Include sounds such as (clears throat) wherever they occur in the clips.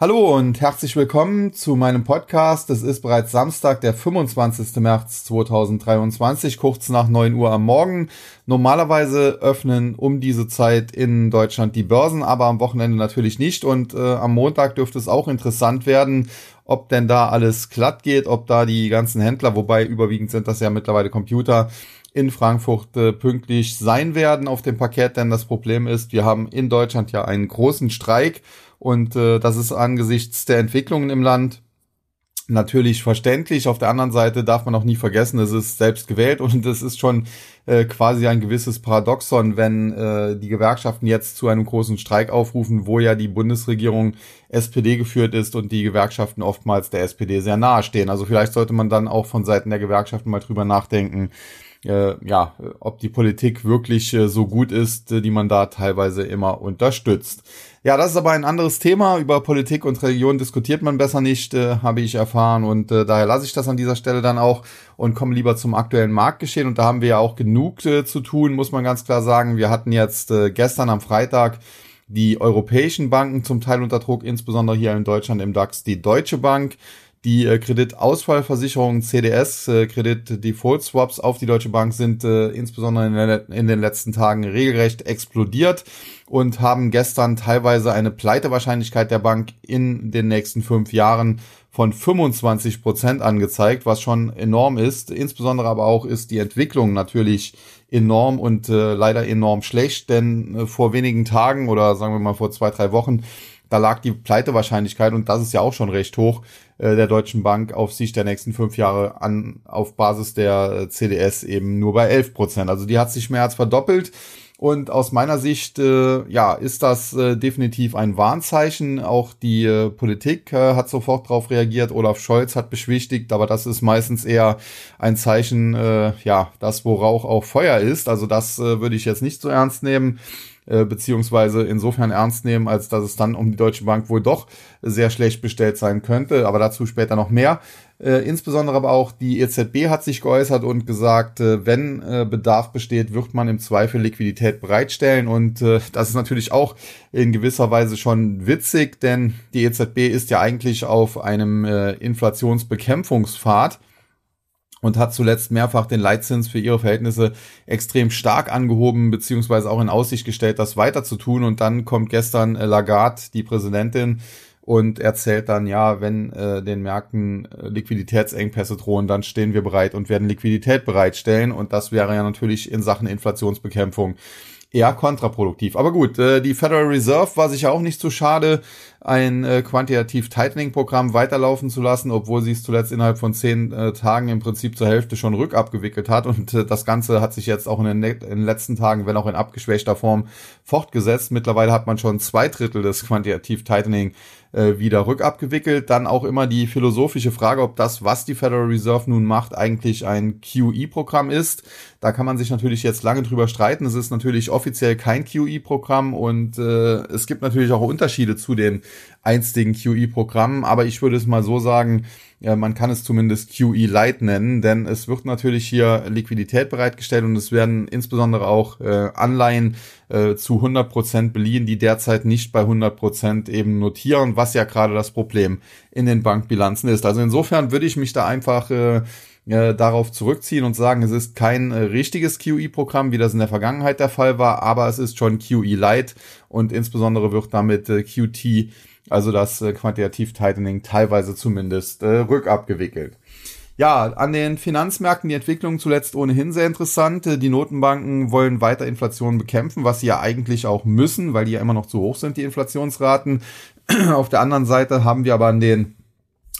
Hallo und herzlich willkommen zu meinem Podcast. Es ist bereits Samstag, der 25. März 2023, kurz nach 9 Uhr am Morgen. Normalerweise öffnen um diese Zeit in Deutschland die Börsen, aber am Wochenende natürlich nicht. Und äh, am Montag dürfte es auch interessant werden, ob denn da alles glatt geht, ob da die ganzen Händler, wobei überwiegend sind das ja mittlerweile Computer, in Frankfurt äh, pünktlich sein werden auf dem Parkett. Denn das Problem ist, wir haben in Deutschland ja einen großen Streik und äh, das ist angesichts der Entwicklungen im Land natürlich verständlich. Auf der anderen Seite darf man auch nie vergessen, es ist selbst gewählt und es ist schon äh, quasi ein gewisses Paradoxon, wenn äh, die Gewerkschaften jetzt zu einem großen Streik aufrufen, wo ja die Bundesregierung SPD geführt ist und die Gewerkschaften oftmals der SPD sehr nahe stehen. Also vielleicht sollte man dann auch von Seiten der Gewerkschaften mal drüber nachdenken, äh, ja, ob die Politik wirklich äh, so gut ist, äh, die man da teilweise immer unterstützt. Ja, das ist aber ein anderes Thema. Über Politik und Religion diskutiert man besser nicht, äh, habe ich erfahren. Und äh, daher lasse ich das an dieser Stelle dann auch und komme lieber zum aktuellen Marktgeschehen. Und da haben wir ja auch genug äh, zu tun, muss man ganz klar sagen. Wir hatten jetzt äh, gestern am Freitag die europäischen Banken zum Teil unter Druck, insbesondere hier in Deutschland im DAX die Deutsche Bank die äh, Kreditausfallversicherung CDS, äh, Kredit Default Swaps auf die Deutsche Bank sind äh, insbesondere in, den letzten Tagen regelrecht explodiert und haben gestern teilweise eine Pleitewahrscheinlichkeit der Bank in den nächsten fünf Jahren von 25 Prozent angezeigt, was schon enorm ist. Insbesondere aber auch ist die Entwicklung natürlich enorm und leider enorm schlecht, denn vor wenigen Tagen oder sagen wir mal vor zwei, drei Wochen da lag die Pleitewahrscheinlichkeit, und das ist ja auch schon recht hoch, äh, der Deutschen Bank auf Sicht der nächsten fünf Jahre an, auf Basis der äh, CDS eben nur bei 11 Prozent. Also die hat sich mehr als verdoppelt. Und aus meiner Sicht, äh, ja, ist das äh, definitiv ein Warnzeichen. Auch die äh, Politik äh, hat sofort darauf reagiert. Olaf Scholz hat beschwichtigt, aber das ist meistens eher ein Zeichen, äh, ja, das wo Rauch auch Feuer ist. Also das äh, würde ich jetzt nicht so ernst nehmen. Äh, beziehungsweise insofern ernst nehmen, als dass es dann um die Deutsche Bank wohl doch sehr schlecht bestellt sein könnte, aber dazu später noch mehr. Äh, insbesondere aber auch die EZB hat sich geäußert und gesagt, äh, wenn äh, Bedarf besteht, wird man im Zweifel Liquidität bereitstellen. Und äh, das ist natürlich auch in gewisser Weise schon witzig, denn die EZB ist ja eigentlich auf einem äh, Inflationsbekämpfungspfad und hat zuletzt mehrfach den Leitzins für ihre Verhältnisse extrem stark angehoben, beziehungsweise auch in Aussicht gestellt, das weiter zu tun. Und dann kommt gestern äh, Lagarde, die Präsidentin, und erzählt dann, ja, wenn äh, den Märkten äh, Liquiditätsengpässe drohen, dann stehen wir bereit und werden Liquidität bereitstellen. Und das wäre ja natürlich in Sachen Inflationsbekämpfung eher kontraproduktiv. Aber gut, äh, die Federal Reserve war sich auch nicht so schade, ein äh, quantitativ Tightening-Programm weiterlaufen zu lassen, obwohl sie es zuletzt innerhalb von zehn äh, Tagen im Prinzip zur Hälfte schon rückabgewickelt hat. Und äh, das Ganze hat sich jetzt auch in den, in den, letzten Tagen, wenn auch in abgeschwächter Form, fortgesetzt. Mittlerweile hat man schon zwei Drittel des quantitativ Tightening äh, wieder rückabgewickelt. Dann auch immer die philosophische Frage, ob das, was die Federal Reserve nun macht, eigentlich ein QE-Programm ist. Da kann man sich natürlich jetzt lange drüber streiten. Es ist natürlich offiziell kein QE-Programm und äh, es gibt natürlich auch Unterschiede zu den einstigen QE-Programmen, aber ich würde es mal so sagen, ja, man kann es zumindest QE Lite nennen, denn es wird natürlich hier Liquidität bereitgestellt und es werden insbesondere auch äh, Anleihen äh, zu 100 Prozent beliehen, die derzeit nicht bei 100 Prozent eben notieren, was ja gerade das Problem in den Bankbilanzen ist. Also insofern würde ich mich da einfach äh, äh, darauf zurückziehen und sagen, es ist kein äh, richtiges QE-Programm, wie das in der Vergangenheit der Fall war, aber es ist schon QE Lite und insbesondere wird damit äh, QT also das äh, Quantitativ Tightening teilweise zumindest äh, rückabgewickelt. Ja, an den Finanzmärkten die Entwicklung zuletzt ohnehin sehr interessant. Äh, die Notenbanken wollen weiter Inflation bekämpfen, was sie ja eigentlich auch müssen, weil die ja immer noch zu hoch sind, die Inflationsraten. (clears throat) Auf der anderen Seite haben wir aber an den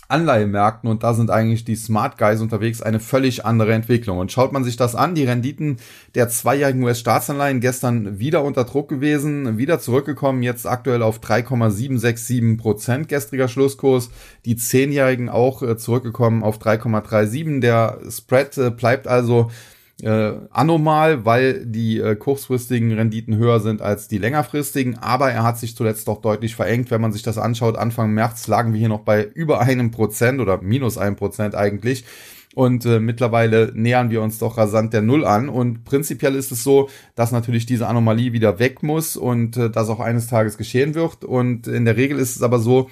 Anleihemärkten und da sind eigentlich die Smart Guys unterwegs eine völlig andere Entwicklung. Und schaut man sich das an, die Renditen der zweijährigen US-Staatsanleihen gestern wieder unter Druck gewesen, wieder zurückgekommen, jetzt aktuell auf 3,767 Prozent gestriger Schlusskurs. Die zehnjährigen auch äh, zurückgekommen auf 3,37. Der Spread äh, bleibt also äh, anomal, weil die äh, kurzfristigen Renditen höher sind als die längerfristigen, aber er hat sich zuletzt doch deutlich verengt. Wenn man sich das anschaut, Anfang März lagen wir hier noch bei über einem Prozent oder minus einem Prozent eigentlich. Und äh, mittlerweile nähern wir uns doch rasant der Null an. Und prinzipiell ist es so, dass natürlich diese Anomalie wieder weg muss und äh, das auch eines Tages geschehen wird. Und in der Regel ist es aber so,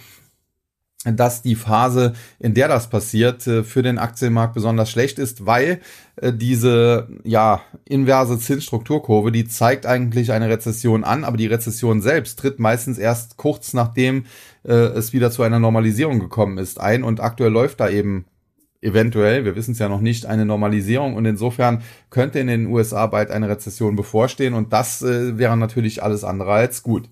dass die Phase, in der das passiert, äh, für den Aktienmarkt besonders schlecht ist, weil äh, diese ja inverse Zinsstrukturkurve, die zeigt eigentlich eine Rezession an, aber die Rezession selbst tritt meistens erst kurz nachdem äh, es wieder zu einer Normalisierung gekommen ist ein. Und aktuell läuft da eben eventuell, wir wissen es ja noch nicht, eine Normalisierung. Und insofern könnte in den USA bald eine Rezession bevorstehen. Und das äh, wäre natürlich alles andere als gut.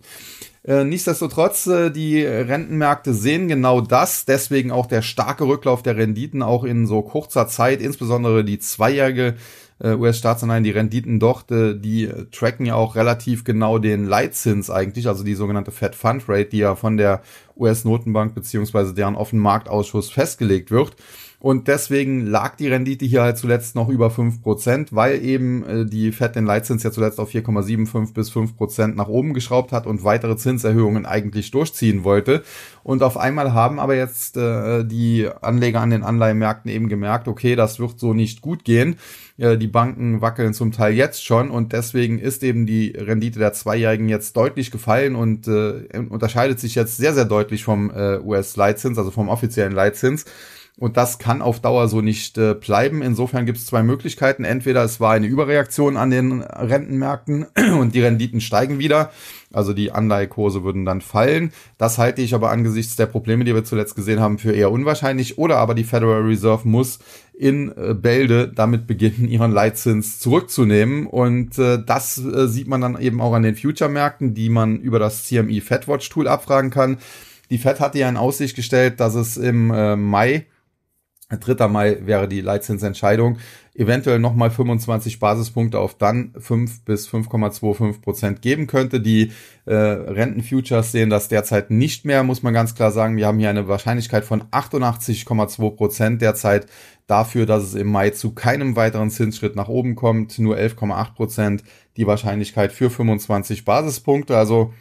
Äh, nichtsdestotrotz, äh, die Rentenmärkte sehen genau das, deswegen auch der starke Rücklauf der Renditen auch in so kurzer Zeit, insbesondere die zweijährige äh, US-Staatsanleihen, die Renditen dort, die tracken ja auch relativ genau den Leitzins eigentlich, also die sogenannte Fed Fund Rate, die ja von der US-Notenbank beziehungsweise deren Offenmarktausschuss festgelegt wird. Und deswegen lag die Rendite hier halt zuletzt noch über fünf Prozent, weil eben äh, die Fed den Leitzins ja zuletzt auf 4,75 bis fünf Prozent nach oben geschraubt hat und weitere Zinserhöhungen eigentlich durchziehen wollte. Und auf einmal haben aber jetzt äh, die Anleger an den Anleihenmärkten eben gemerkt, okay, das wird so nicht gut gehen. Äh, die Banken wackeln zum Teil jetzt schon und deswegen ist eben die Rendite der Zweijährigen jetzt deutlich gefallen und äh, unterscheidet sich jetzt sehr, sehr deutlich vom äh, US-Leitzins, also vom offiziellen Leitzins. Und das kann auf Dauer so nicht äh, bleiben. Insofern gibt es zwei Möglichkeiten. Entweder es war eine Überreaktion an den Rentenmärkten (clears throat) und die Renditen steigen wieder. Also die Anleihekurse würden dann fallen. Das halte ich aber angesichts der Probleme, die wir zuletzt gesehen haben, für eher unwahrscheinlich. Oder aber die Federal Reserve muss in äh, Bälde damit beginnen, ihren Leitzins zurückzunehmen. Und äh, das äh, sieht man dann eben auch an den Future-Märkten, die man über das CME FedWatch-Tool abfragen kann. Die Fed hatte ja in Aussicht gestellt, dass es im äh, Mai 3. Mai wäre die Leitzinsentscheidung. Eventuell nochmal 25 Basispunkte auf dann 5 bis 5,25 Prozent geben könnte. Die äh, Rentenfutures sehen das derzeit nicht mehr, muss man ganz klar sagen. Wir haben hier eine Wahrscheinlichkeit von 88,2 Prozent derzeit dafür, dass es im Mai zu keinem weiteren Zinsschritt nach oben kommt. Nur 11,8 Prozent die Wahrscheinlichkeit für 25 Basispunkte. Also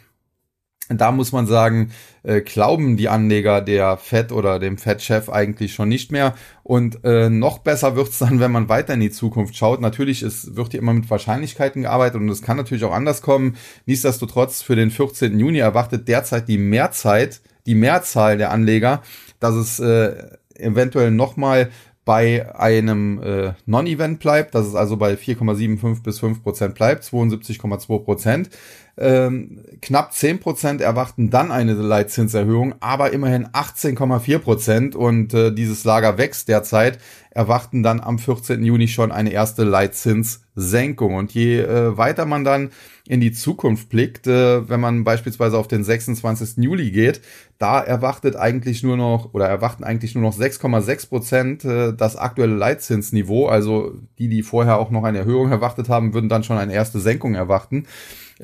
da muss man sagen, äh, glauben die Anleger der Fed oder dem Fed-Chef eigentlich schon nicht mehr. Und äh, noch besser wird's dann, wenn man weiter in die Zukunft schaut. Natürlich ist, wird hier immer mit Wahrscheinlichkeiten gearbeitet und es kann natürlich auch anders kommen. Nichtsdestotrotz, für den 14. Juni erwartet derzeit die Mehrzeit, die Mehrzahl der Anleger, dass es äh, eventuell nochmal bei einem äh, Non-Event bleibt, dass es also bei 4,75 bis 5 Prozent bleibt, 72,2 Prozent. Ähm, knapp 10 Prozent erwarten dann eine Leitzinserhöhung, aber immerhin 18,4 Prozent und äh, dieses Lager wächst derzeit, erwarten dann am 14. Juni schon eine erste Leitzinssenkung. Und je äh, weiter man dann in die Zukunft blickt, äh, wenn man beispielsweise auf den 26. Juli geht, da erwartet eigentlich nur noch oder erwarten eigentlich nur noch 6,6 Prozent äh, das aktuelle Leitzinsniveau. Also die, die vorher auch noch eine Erhöhung erwartet haben, würden dann schon eine erste Senkung erwarten.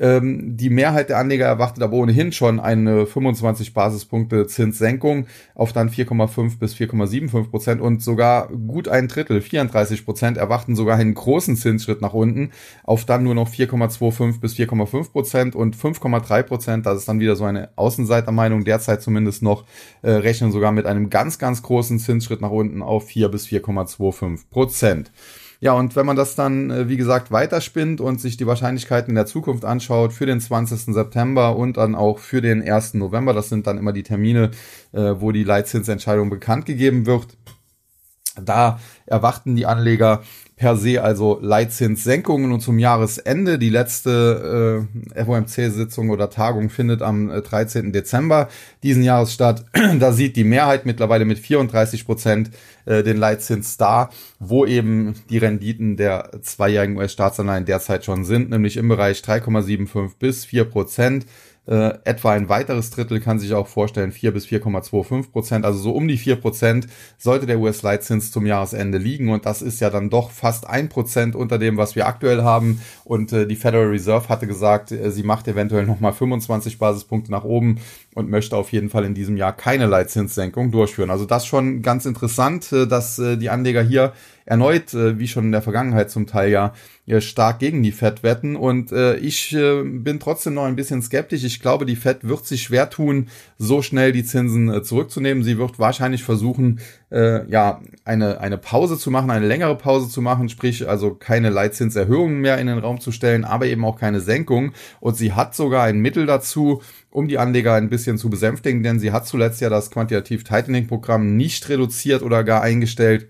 Ähm, die Mehrheit der Anleger erwartet aber ohnehin schon eine 25 Basispunkte Zinssenkung auf dann 4,5 bis 4,75 Prozent und sogar gut ein Drittel, 34 Prozent, erwarten sogar einen großen Zinsschritt nach unten auf dann nur noch 4,25 bis 4,5 Prozent und 5,3 Prozent, das ist dann wieder so eine Außenseitermeinung, derzeit zumindest noch, äh, rechnen sogar mit einem ganz, ganz großen Zinsschritt nach unten auf 4 bis 4,25 Prozent. Ja, und wenn man das dann, äh, wie gesagt, weiterspinnt und sich die Wahrscheinlichkeiten in der Zukunft anschaut für den 20. September und dann auch für den 1. November, das sind dann immer die Termine, äh, wo die Leitzinsentscheidung bekannt gegeben wird, da erwarten die Anleger per se also Leitzinssenkungen und zum Jahresende. Die letzte äh, FOMC-Sitzung oder Tagung findet am 13. Äh, Dezember diesen Jahres statt. (clears throat) da sieht die Mehrheit mittlerweile mit 34 Prozent äh, den Leitzins da, wo eben die Renditen der zweijährigen US-Staatsanleihen derzeit schon sind, nämlich im Bereich 3,75 bis 4 Prozent. Äh, etwa ein weiteres Drittel kann sich auch vorstellen, 4 bis 4,25 Prozent, also so um die 4 Prozent sollte der US-Leitzins zum Jahresende liegen. Und das ist ja dann doch fast ein Prozent unter dem, was wir aktuell haben. Und äh, die Federal Reserve hatte gesagt, äh, sie macht eventuell nochmal 25 Basispunkte nach oben und möchte auf jeden Fall in diesem Jahr keine Leitzinssenkung durchführen. Also das schon ganz interessant, äh, dass äh, die Anleger hier erneut, äh, wie schon in der Vergangenheit zum Teil ja, stark gegen die Fed wetten. Und äh, ich äh, bin trotzdem noch ein bisschen skeptisch. Ich glaube, die Fed wird sich schwer tun, so schnell die Zinsen äh, zurückzunehmen. Sie wird wahrscheinlich versuchen, äh, ja eine eine Pause zu machen, eine längere Pause zu machen, sprich also keine Leitzinserhöhungen mehr in den Raum zu stellen, aber eben auch keine Senkung. Und sie hat sogar ein Mittel dazu, um die Anleger ein bisschen zu besänftigen, denn sie hat zuletzt ja das Quantitativ Tightening Programm nicht reduziert oder gar eingestellt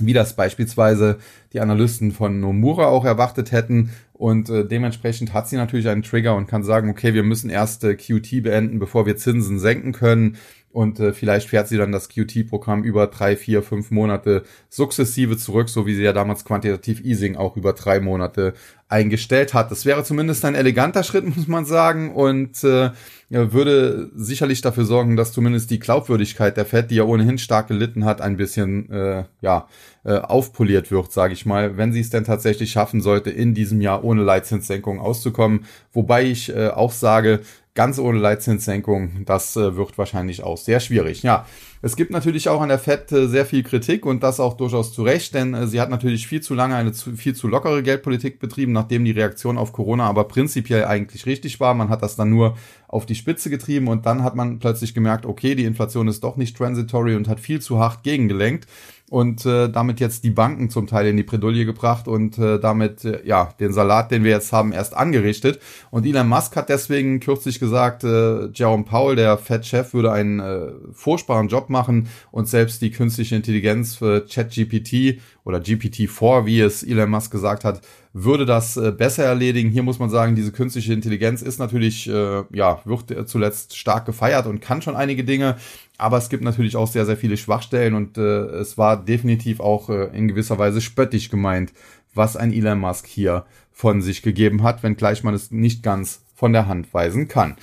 wie das beispielsweise die Analysten von Nomura auch erwartet hätten. Und äh, dementsprechend hat sie natürlich einen Trigger und kann sagen, okay, wir müssen erst äh, QT beenden, bevor wir Zinsen senken können und äh, vielleicht fährt sie dann das QT-Programm über drei, vier, fünf Monate sukzessive zurück, so wie sie ja damals Quantitativ Easing auch über drei Monate eingestellt hat. Das wäre zumindest ein eleganter Schritt, (laughs) muss man sagen, und äh, würde sicherlich dafür sorgen, dass zumindest die Glaubwürdigkeit der Fed, die ja ohnehin stark gelitten hat, ein bisschen äh, ja äh, aufpoliert wird, sage ich mal, wenn sie es denn tatsächlich schaffen sollte, in diesem Jahr ohne Leitzinssenkung auszukommen. Wobei ich äh, auch sage, Ganz ohne Leitzinssenkung, das äh, wird wahrscheinlich auch sehr schwierig. Ja, es gibt natürlich auch an der FED äh, sehr viel Kritik und das auch durchaus zu Recht, denn äh, sie hat natürlich viel zu lange eine zu, viel zu lockere Geldpolitik betrieben, nachdem die Reaktion auf Corona aber prinzipiell eigentlich richtig war. Man hat das dann nur auf die Spitze getrieben und dann hat man plötzlich gemerkt, okay, die Inflation ist doch nicht transitory und hat viel zu hart gegengelenkt und äh, damit jetzt die Banken zum Teil in die Bredouille gebracht und äh, damit äh, ja den Salat, den wir jetzt haben, erst angerichtet. Und Elon Musk hat deswegen kürzlich gesagt, äh, Jerome Powell, der Fed-Chef, würde einen äh, furchtbaren Job machen und selbst die künstliche Intelligenz für ChatGPT oder GPT-4, wie es Elon Musk gesagt hat, würde das äh, besser erledigen. Hier muss man sagen, diese künstliche Intelligenz ist natürlich, äh, ja, wird zuletzt stark gefeiert und kann schon einige Dinge. Aber es gibt natürlich auch sehr, sehr viele Schwachstellen und äh, es war definitiv auch äh, in gewisser Weise spöttisch gemeint, was ein Elon Musk hier von sich gegeben hat, wenngleich man es nicht ganz von der Hand weisen kann.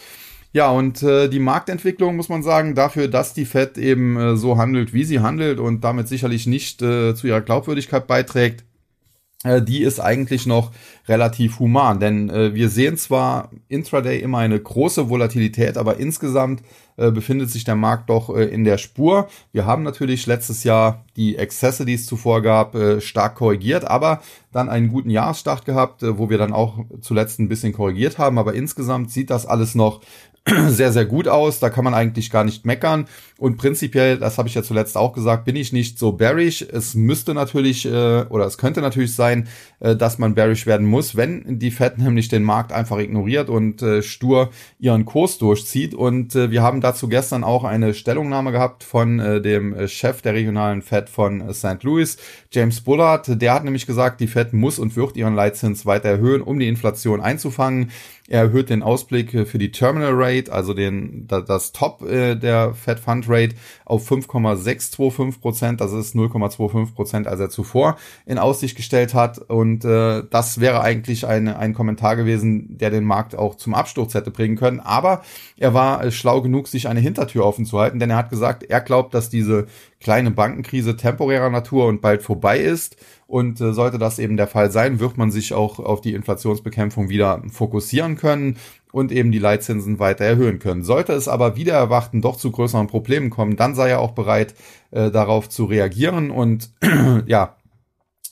Ja, und äh, die Marktentwicklung muss man sagen, dafür, dass die Fed eben äh, so handelt, wie sie handelt und damit sicherlich nicht äh, zu ihrer Glaubwürdigkeit beiträgt, die ist eigentlich noch relativ human, denn äh, wir sehen zwar intraday immer eine große Volatilität, aber insgesamt äh, befindet sich der Markt doch äh, in der Spur. Wir haben natürlich letztes Jahr die Exzesse, die es zuvor gab, äh, stark korrigiert, aber dann einen guten Jahresstart gehabt, äh, wo wir dann auch zuletzt ein bisschen korrigiert haben, aber insgesamt sieht das alles noch (clears throat) sehr, sehr gut aus. Da kann man eigentlich gar nicht meckern. Und prinzipiell, das habe ich ja zuletzt auch gesagt, bin ich nicht so bearish. Es müsste natürlich äh, oder es könnte natürlich sein, äh, dass man bearish werden muss, wenn die Fed nämlich den Markt einfach ignoriert und äh, stur ihren Kurs durchzieht. Und äh, wir haben dazu gestern auch eine Stellungnahme gehabt von dem Chef der regionalen Fed von St. Louis, James Bullard. Der hat nämlich gesagt, die Fed muss und wird ihren Leitzins weiter erhöhen, um die Inflation einzufangen. Er erhöht den Ausblick für die Terminal Rate, also den, das Top äh, der Fed Fund Rate auf 5,625 Prozent. Das ist 0,25 Prozent, als er zuvor in Aussicht gestellt hat. Und äh, das wäre eigentlich ein, ein Kommentar gewesen, der den Markt auch zum Absturz hätte bringen können. Aber er war äh, schlau genug, sich eine Hintertür offen zu halten, denn er hat gesagt, er glaubt, dass diese kleine Bankenkrise temporärer Natur und bald vorbei ist. Und äh, sollte das eben der Fall sein, wird man sich auch auf die Inflationsbekämpfung wieder fokussieren können und eben die Leitzinsen weiter erhöhen können. Sollte es aber wieder erwarten doch zu größeren Problemen kommen, dann sei er auch bereit, äh, darauf zu reagieren und (clears throat) ja,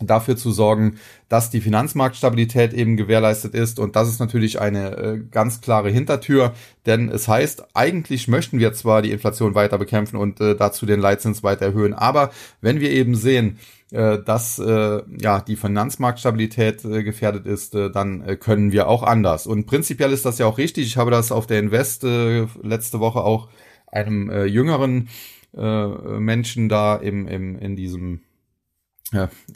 dafür zu sorgen, dass die Finanzmarktstabilität eben gewährleistet ist. Und das ist natürlich eine äh, ganz klare Hintertür, denn es heißt, eigentlich möchten wir zwar die Inflation weiter bekämpfen und äh, dazu den Leitzins weiter erhöhen, aber wenn wir eben sehen, dass äh, ja die Finanzmarktstabilität äh, gefährdet ist, äh, dann äh, können wir auch anders. Und prinzipiell ist das ja auch richtig. Ich habe das auf der Invest äh, letzte Woche auch einem äh, jüngeren äh, Menschen da im, im in diesem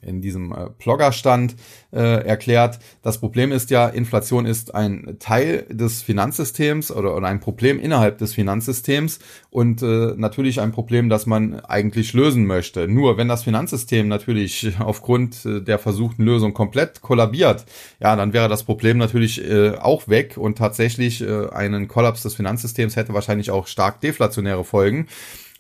in diesem äh, Bloggerstand äh, erklärt. Das Problem ist ja, Inflation ist ein Teil des Finanzsystems oder, oder ein Problem innerhalb des Finanzsystems und äh, natürlich ein Problem, das man eigentlich lösen möchte. Nur wenn das Finanzsystem natürlich (laughs) aufgrund äh, der versuchten Lösung komplett kollabiert, ja, dann wäre das Problem natürlich äh, auch weg und tatsächlich äh, einen Kollaps des Finanzsystems hätte wahrscheinlich auch stark deflationäre Folgen.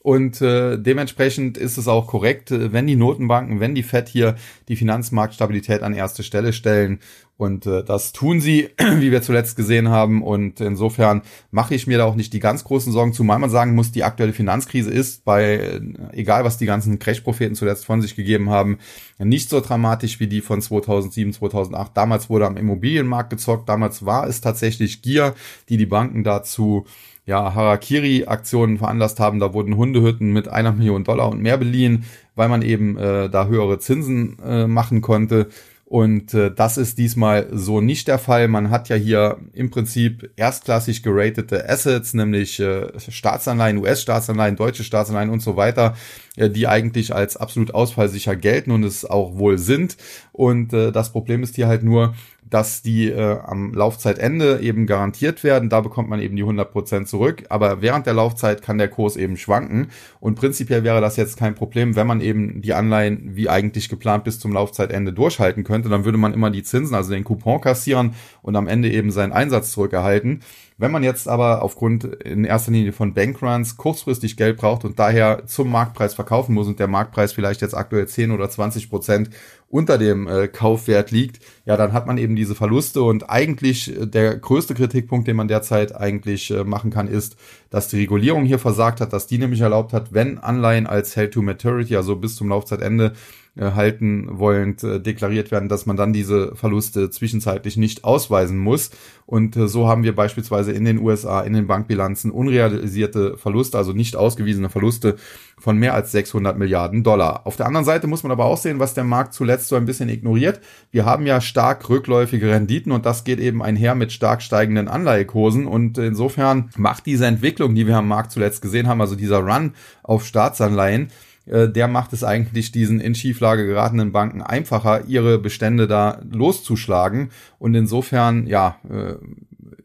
Und äh, dementsprechend ist es auch korrekt, äh, wenn die Notenbanken, wenn die FED hier die Finanzmarktstabilität an erste Stelle stellen. Und äh, das tun sie, (clears throat) wie wir zuletzt gesehen haben. Und insofern mache ich mir da auch nicht die ganz großen Sorgen, zumal man sagen muss, die aktuelle Finanzkrise ist bei, äh, egal was die ganzen Crash-Propheten zuletzt von sich gegeben haben, nicht so dramatisch wie die von 2007, 2008. Damals wurde am Immobilienmarkt gezockt. Damals war es tatsächlich Gier, die die Banken dazu ja, Harakiri-Aktionen veranlasst haben. Da wurden Hundehütten mit einer Million Dollar und mehr beliehen, weil man eben äh, da höhere Zinsen äh, machen konnte. Und äh, das ist diesmal so nicht der Fall. Man hat ja hier im Prinzip erstklassig geratete Assets, nämlich äh, Staatsanleihen, US-Staatsanleihen, deutsche Staatsanleihen und so weiter, äh, die eigentlich als absolut ausfallsicher gelten und es auch wohl sind. Und äh, das Problem ist hier halt nur, dass die äh, am Laufzeitende eben garantiert werden. Da bekommt man eben die 100% zurück. Aber während der Laufzeit kann der Kurs eben schwanken. Und prinzipiell wäre das jetzt kein Problem, wenn man eben die Anleihen wie eigentlich geplant bis zum Laufzeitende durchhalten könnte. Dann würde man immer die Zinsen, also den Coupon kassieren und am Ende eben seinen Einsatz zurückerhalten. Wenn man jetzt aber aufgrund in erster Linie von Bankruns kurzfristig Geld braucht und daher zum Marktpreis verkaufen muss und der Marktpreis vielleicht jetzt aktuell 10 oder 20 Prozent unter dem äh, Kaufwert liegt, ja, dann hat man eben diese Verluste und eigentlich äh, der größte Kritikpunkt, den man derzeit eigentlich äh, machen kann, ist, dass die Regulierung hier versagt hat, dass die nämlich erlaubt hat, wenn Anleihen als Held to Maturity, also bis zum Laufzeitende äh, halten wollend äh, deklariert werden, dass man dann diese Verluste zwischenzeitlich nicht ausweisen muss. Und äh, so haben wir beispielsweise in den USA in den Bankbilanzen unrealisierte Verluste, also nicht ausgewiesene Verluste von mehr als 600 Milliarden Dollar. Auf der anderen Seite muss man aber auch sehen, was der Markt zuletzt so ein bisschen ignoriert. Wir haben ja stark rückläufige Renditen und das geht eben einher mit stark steigenden Anleihekursen und insofern macht diese Entwicklung, die wir am Markt zuletzt gesehen haben, also dieser Run auf Staatsanleihen, äh, der macht es eigentlich diesen in Schieflage geratenen Banken einfacher, ihre Bestände da loszuschlagen. Und insofern, ja, äh,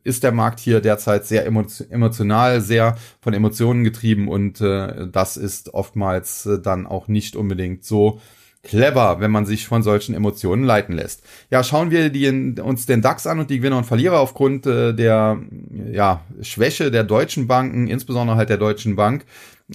ist der Markt hier derzeit sehr emotional, sehr von Emotionen getrieben und äh, das ist oftmals dann auch nicht unbedingt so clever, wenn man sich von solchen Emotionen leiten lässt. Ja, schauen wir die, uns den DAX an und die Gewinner und Verlierer aufgrund äh, der ja, Schwäche der deutschen Banken, insbesondere halt der Deutschen Bank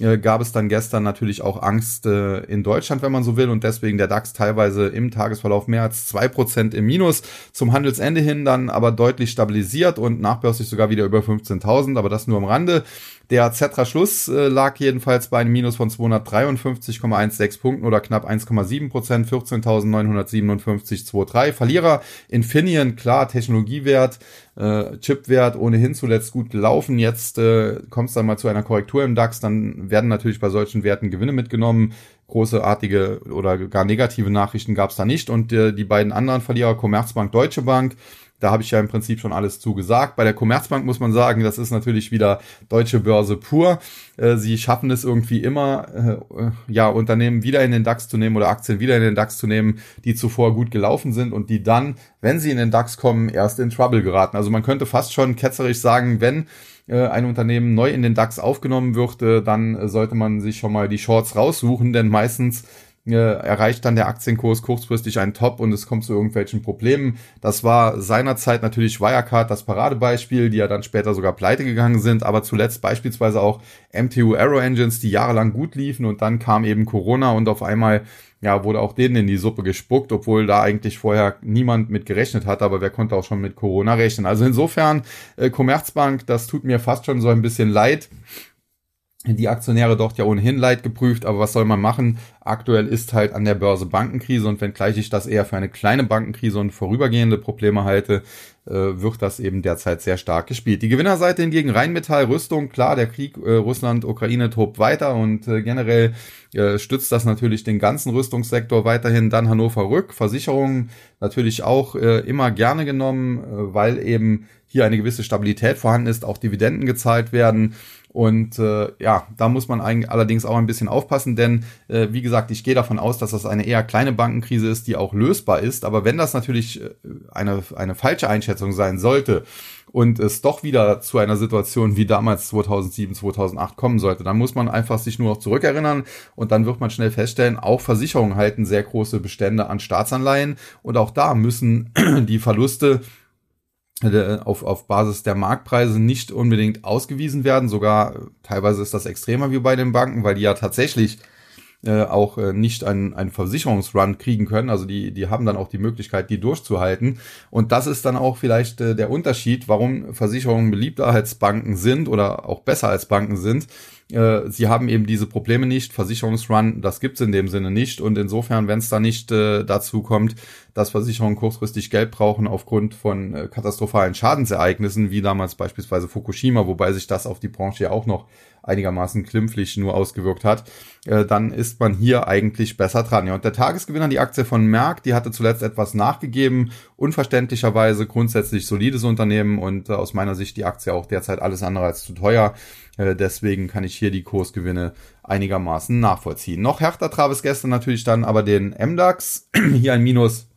äh, gab es dann gestern natürlich auch Angst äh, in Deutschland, wenn man so will, und deswegen der DAX teilweise im Tagesverlauf mehr als zwei Prozent im Minus. Zum Handelsende hin dann aber deutlich stabilisiert und nachbörslich sogar wieder über 15.000, aber das nur am Rande. Der Zetra Schluss äh, lag jedenfalls bei einem Minus von 253,16 Punkten oder knapp 1,7 Prozent, 14.957,23. Verlierer Infineon, klar, Technologiewert, äh, Chipwert ohnehin zuletzt gut gelaufen. Jetzt äh, kommt es dann mal zu einer Korrektur im DAX, dann werden natürlich bei solchen Werten Gewinne mitgenommen. Großartige oder gar negative Nachrichten gab es da nicht. Und äh, die beiden anderen Verlierer, Commerzbank, Deutsche Bank, da habe ich ja im Prinzip schon alles zugesagt. Bei der Commerzbank muss man sagen, das ist natürlich wieder deutsche Börse pur. Äh, sie schaffen es irgendwie immer, äh, ja, Unternehmen wieder in den DAX zu nehmen oder Aktien wieder in den DAX zu nehmen, die zuvor gut gelaufen sind und die dann, wenn sie in den DAX kommen, erst in Trouble geraten. Also man könnte fast schon ketzerisch sagen, wenn äh, ein Unternehmen neu in den DAX aufgenommen wird, dann sollte man sich schon mal die Shorts raussuchen, denn meistens äh, erreicht dann der Aktienkurs kurzfristig einen Top und es kommt zu irgendwelchen Problemen. Das war seinerzeit natürlich Wirecard das Paradebeispiel, die ja dann später sogar pleite gegangen sind, aber zuletzt beispielsweise auch MTU Aero Engines, die jahrelang gut liefen und dann kam eben Corona und auf einmal ja, wurde auch denen in die Suppe gespuckt, obwohl da eigentlich vorher niemand mit gerechnet hat, aber wer konnte auch schon mit Corona rechnen. Also insofern, äh, Commerzbank, das tut mir fast schon so ein bisschen leid die Aktionäre dort ja ohnehin leid geprüft, aber was soll man machen? Aktuell ist halt an der Börse Bankenkrise und wenngleich ich das eher für eine kleine Bankenkrise und vorübergehende Probleme halte, äh, wird das eben derzeit sehr stark gespielt. Die Gewinnerseite hingegen Rheinmetall, Rüstung, klar, der Krieg äh, Russland-Ukraine tobt weiter und äh, generell äh, stützt das natürlich den ganzen Rüstungssektor weiterhin. Dann Hannover Rück, Versicherungen natürlich auch äh, immer gerne genommen, äh, weil eben hier eine gewisse Stabilität vorhanden ist, auch Dividenden gezahlt werden. Und äh, ja, da muss man eigentlich allerdings auch ein bisschen aufpassen, denn äh, wie gesagt, ich gehe davon aus, dass das eine eher kleine Bankenkrise ist, die auch lösbar ist. Aber wenn das natürlich äh, eine, eine falsche Einschätzung sein sollte und es doch wieder zu einer Situation wie damals 2007, 2008 kommen sollte, dann muss man einfach sich nur noch zurückerinnern und dann wird man schnell feststellen, auch Versicherungen halten sehr große Bestände an Staatsanleihen und auch da müssen (clears throat) die Verluste auf, auf Basis der Marktpreise nicht unbedingt ausgewiesen werden. Sogar teilweise ist das extremer wie bei den Banken, weil die ja tatsächlich äh, auch äh, nicht einen, einen Versicherungsrun kriegen können. Also die, die haben dann auch die Möglichkeit, die durchzuhalten. Und das ist dann auch vielleicht äh, der Unterschied, warum Versicherungen beliebter als Banken sind oder auch besser als Banken sind äh, sie haben eben diese Probleme nicht. Versicherungsrun, das gibt's in dem Sinne nicht. Und insofern, wenn es da nicht äh, dazu kommt, dass Versicherungen kurzfristig Geld brauchen aufgrund von äh, katastrophalen Schadensereignissen, wie damals beispielsweise Fukushima, wobei sich das auf die Branche ja auch noch einigermaßen klimpflich nur ausgewirkt hat, äh, dann ist man hier eigentlich besser dran. Ja, und der Tagesgewinner, die Aktie von Merck, die hatte zuletzt etwas nachgegeben, unverständlicherweise grundsätzlich solides Unternehmen und äh, aus meiner Sicht die Aktie auch derzeit alles andere als zu teuer. Äh, deswegen kann ich hier die Kursgewinne einigermaßen nachvollziehen. Noch härter traf es gestern natürlich dann aber den MDAX. (clears throat) Hier ein Minus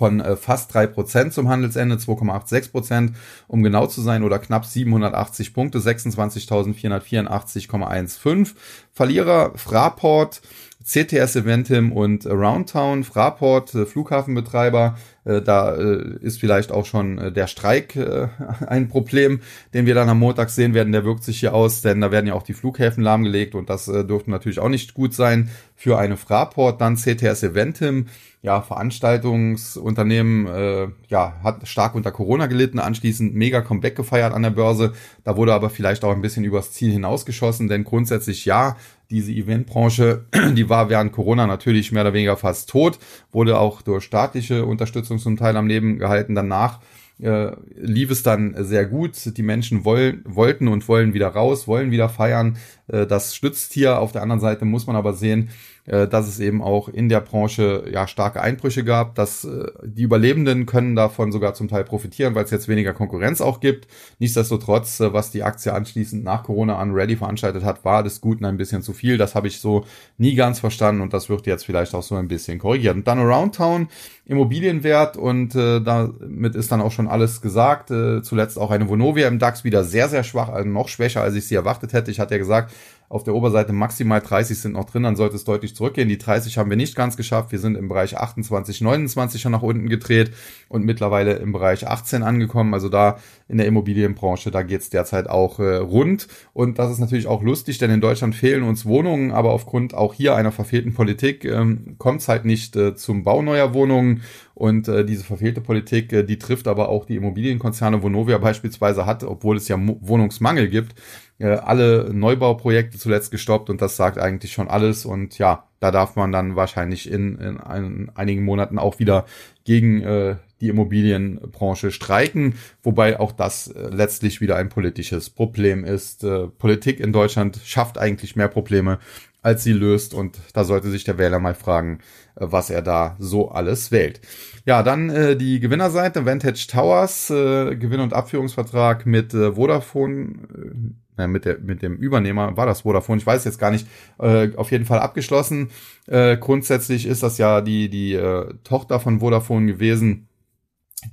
von äh, fast drei Prozent zum Handelsende, 2,86%, Prozent, um genau zu sein, oder knapp 780 Punkte, 26.484,15. Verlierer Fraport, CTS Eventim und Aroundtown, Fraport, äh, Flughafenbetreiber, äh, da äh, ist vielleicht auch schon der Streik (laughs) ein Problem, den wir dann am Montag sehen werden. Der wirkt sich hier aus, denn da werden ja auch die Flughäfen lahmgelegt und das dürfte natürlich auch nicht gut sein für eine Fraport. Dann CTS Eventim, ja, Veranstaltungsunternehmen, ja, hat stark unter Corona gelitten, anschließend mega Comeback gefeiert an der Börse. Da wurde aber vielleicht auch ein bisschen übers Ziel hinausgeschossen, denn grundsätzlich ja, diese Eventbranche, (clears throat) die war während Corona natürlich mehr oder weniger fast tot, wurde auch durch staatliche Unterstützung zum Teil am Leben gehalten. Danach äh, lief es dann sehr gut. Die Menschen wollen, wollten und wollen wieder raus, wollen wieder feiern. Äh, das stützt hier. Auf der anderen Seite muss man aber sehen, äh, dass es eben auch in der Branche ja starke Einbrüche gab, dass äh, die Überlebenden können davon sogar zum Teil profitieren, weil es jetzt weniger Konkurrenz auch gibt. Nichtsdestotrotz, äh, was die Aktie anschließend nach Corona an Ready veranstaltet hat, war des Guten ein bisschen zu viel. Das habe ich so nie ganz verstanden und das wird jetzt vielleicht auch so ein bisschen korrigiert. Und dann Aroundtown, Immobilienwert und äh, damit ist dann auch schon alles gesagt. Äh, zuletzt auch eine Vonovia im DAX wieder sehr, sehr schwach, also noch schwächer, als ich sie erwartet hätte. Ich hatte ja gesagt, auf der Oberseite maximal 30 sind noch drin, dann sollte es deutlich zurückgehen. Die 30 haben wir nicht ganz geschafft. Wir sind im Bereich 28, 29 schon nach unten gedreht und mittlerweile im Bereich 18 angekommen. Also da in der Immobilienbranche, da geht es derzeit auch äh, rund. Und das ist natürlich auch lustig, denn in Deutschland fehlen uns Wohnungen, aber aufgrund auch hier einer verfehlten Politik ähm, kommt es halt nicht äh, zum Bau neuer Wohnungen. Und äh, diese verfehlte Politik, äh, die trifft aber auch die Immobilienkonzerne, Vonovia beispielsweise hat, obwohl es ja Mo Wohnungsmangel gibt, äh, alle Neubauprojekte zuletzt gestoppt und das sagt eigentlich schon alles. Und ja, da darf man dann wahrscheinlich in, in, in einigen Monaten auch wieder gegen äh, die Immobilienbranche streiken, wobei auch das äh, letztlich wieder ein politisches Problem ist. Äh, Politik in Deutschland schafft eigentlich mehr Probleme, als sie löst und da sollte sich der Wähler mal fragen, äh, was er da so alles wählt. Ja, dann äh, die Gewinnerseite, Vantage Towers, äh, Gewinn- und Abführungsvertrag mit äh, Vodafone, äh, mit, der, mit dem Übernehmer, war das Vodafone, ich weiß jetzt gar nicht, äh, auf jeden Fall abgeschlossen. Äh, grundsätzlich ist das ja die, die äh, Tochter von Vodafone gewesen,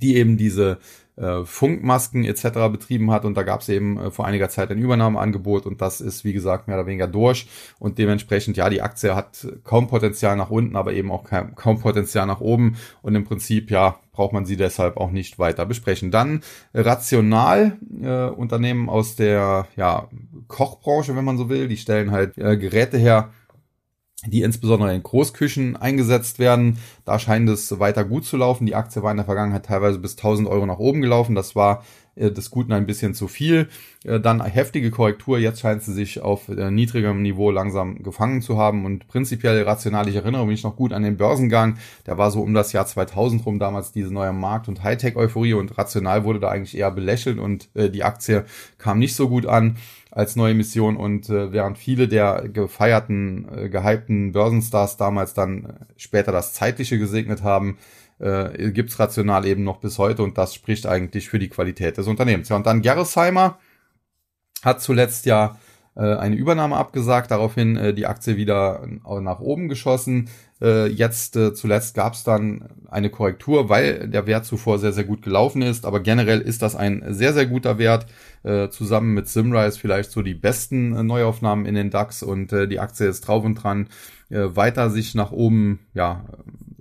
die eben diese äh, Funkmasken etc. betrieben hat und da gab es eben äh, vor einiger Zeit ein Übernahmeangebot und das ist wie gesagt mehr oder weniger durch und dementsprechend ja die Aktie hat kaum Potenzial nach unten, aber eben auch kaum, kaum Potenzial nach oben und im Prinzip ja braucht man sie deshalb auch nicht weiter besprechen. Dann Rational, äh, Unternehmen aus der ja, Kochbranche, wenn man so will, die stellen halt äh, Geräte her, die insbesondere in Großküchen eingesetzt werden. Da scheint es weiter gut zu laufen. Die Aktie war in der Vergangenheit teilweise bis 1000 Euro nach oben gelaufen. Das war des Guten ein bisschen zu viel. Äh, dann heftige Korrektur. Jetzt scheint sie sich auf äh, niedrigerem Niveau langsam gefangen zu haben. Und prinzipiell rational, ich erinnere mich noch gut an den Börsengang. Der war so um das Jahr 2000 rum damals diese neue Markt- und Hightech-Euphorie. Und rational wurde da eigentlich eher belächelt und äh, die Aktie kam nicht so gut an als neue Mission und äh, während viele der gefeierten, äh, gehypten Börsenstars damals dann äh, später das Zeitliche gesegnet haben, äh, gibt's rational eben noch bis heute und das spricht eigentlich für die Qualität des Unternehmens. Ja, und dann Gerresheimer hat zuletzt ja äh, eine Übernahme abgesagt, daraufhin äh, die Aktie wieder nach oben geschossen. Äh, jetzt äh, zuletzt gab es dann eine Korrektur, weil der Wert zuvor sehr, sehr gut gelaufen ist. Aber generell ist das ein sehr, sehr guter Wert. Äh, zusammen mit Simrise vielleicht so die besten äh, Neuaufnahmen in den DAX und äh, die Aktie ist drauf und dran, äh, weiter sich nach oben ja,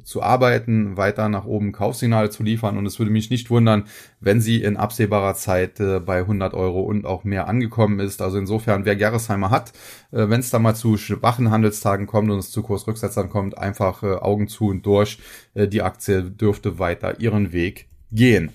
zu arbeiten, weiter nach oben Kaufsignale zu liefern. Und es würde mich nicht wundern, wenn sie in absehbarer Zeit äh, bei 100 Euro und auch mehr angekommen ist. Also insofern, wer Gerresheimer hat, äh, wenn es da mal zu schwachen Handelstagen kommt und es zu Kursrücksetzern kommt, einfach äh, Augen zu und durch. Äh, die Aktie dürfte weiter ihren Weg gehen.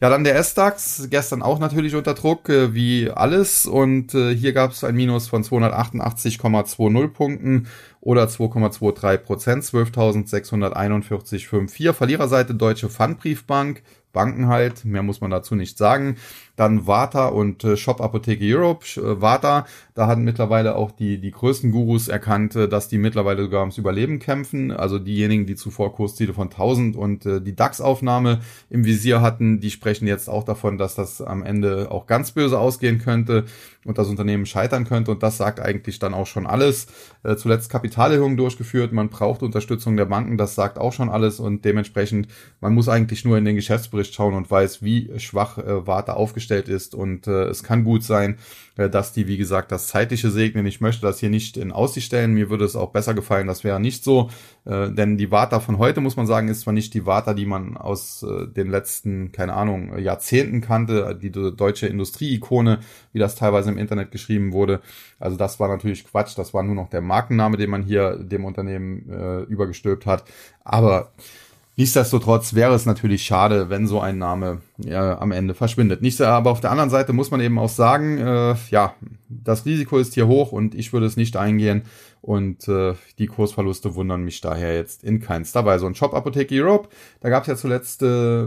Ja, dann der S-DAX, gestern auch natürlich unter Druck, äh, wie alles. Und äh, hier gab es ein Minus von 288,20 Punkten oder 2,23 Prozent, 12.641,54. Verliererseite Deutsche Pfandbriefbank, Banken halt, mehr muss man dazu nicht sagen. Dann Vata und äh, Shop Apotheke Europe. Äh, Vata, da hatten mittlerweile auch die, die größten Gurus erkannt, äh, dass die mittlerweile sogar ums Überleben kämpfen. Also diejenigen, die zuvor Kursziele von 1000 und äh, die DAX-Aufnahme im Visier hatten, die sprechen jetzt auch davon, dass das am Ende auch ganz böse ausgehen könnte und das Unternehmen scheitern könnte. Und das sagt eigentlich dann auch schon alles. Äh, zuletzt Kapitalerhöhung durchgeführt. Man braucht Unterstützung der Banken. Das sagt auch schon alles. Und dementsprechend, man muss eigentlich nur in den Geschäftsbericht schauen und weiß, wie schwach äh, Vata aufgestellt aufgestellt ist. Und äh, es kann gut sein, äh, dass die, wie gesagt, das zeitliche segnen. Ich möchte das hier nicht in Aussicht stellen. Mir würde es auch besser gefallen, das wäre nicht so. Äh, denn die Vata von heute, muss man sagen, ist zwar nicht die Vata, die man aus äh, den letzten, keine Ahnung, Jahrzehnten kannte, die deutsche Industrie-Ikone, wie das teilweise im Internet geschrieben wurde. Also das war natürlich Quatsch. Das war nur noch der Markenname, den man hier dem Unternehmen äh, übergestülpt hat. Aber Nichtsdestotrotz wäre es natürlich schade, wenn so ein Name ja, am Ende verschwindet. Nicht, aber auf der anderen Seite muss man eben auch sagen, äh, ja, das Risiko ist hier hoch und ich würde es nicht eingehen und äh, die Kursverluste wundern mich daher jetzt in keinster Weise. Und Shop Apotheke Europe, da gab es ja zuletzt äh,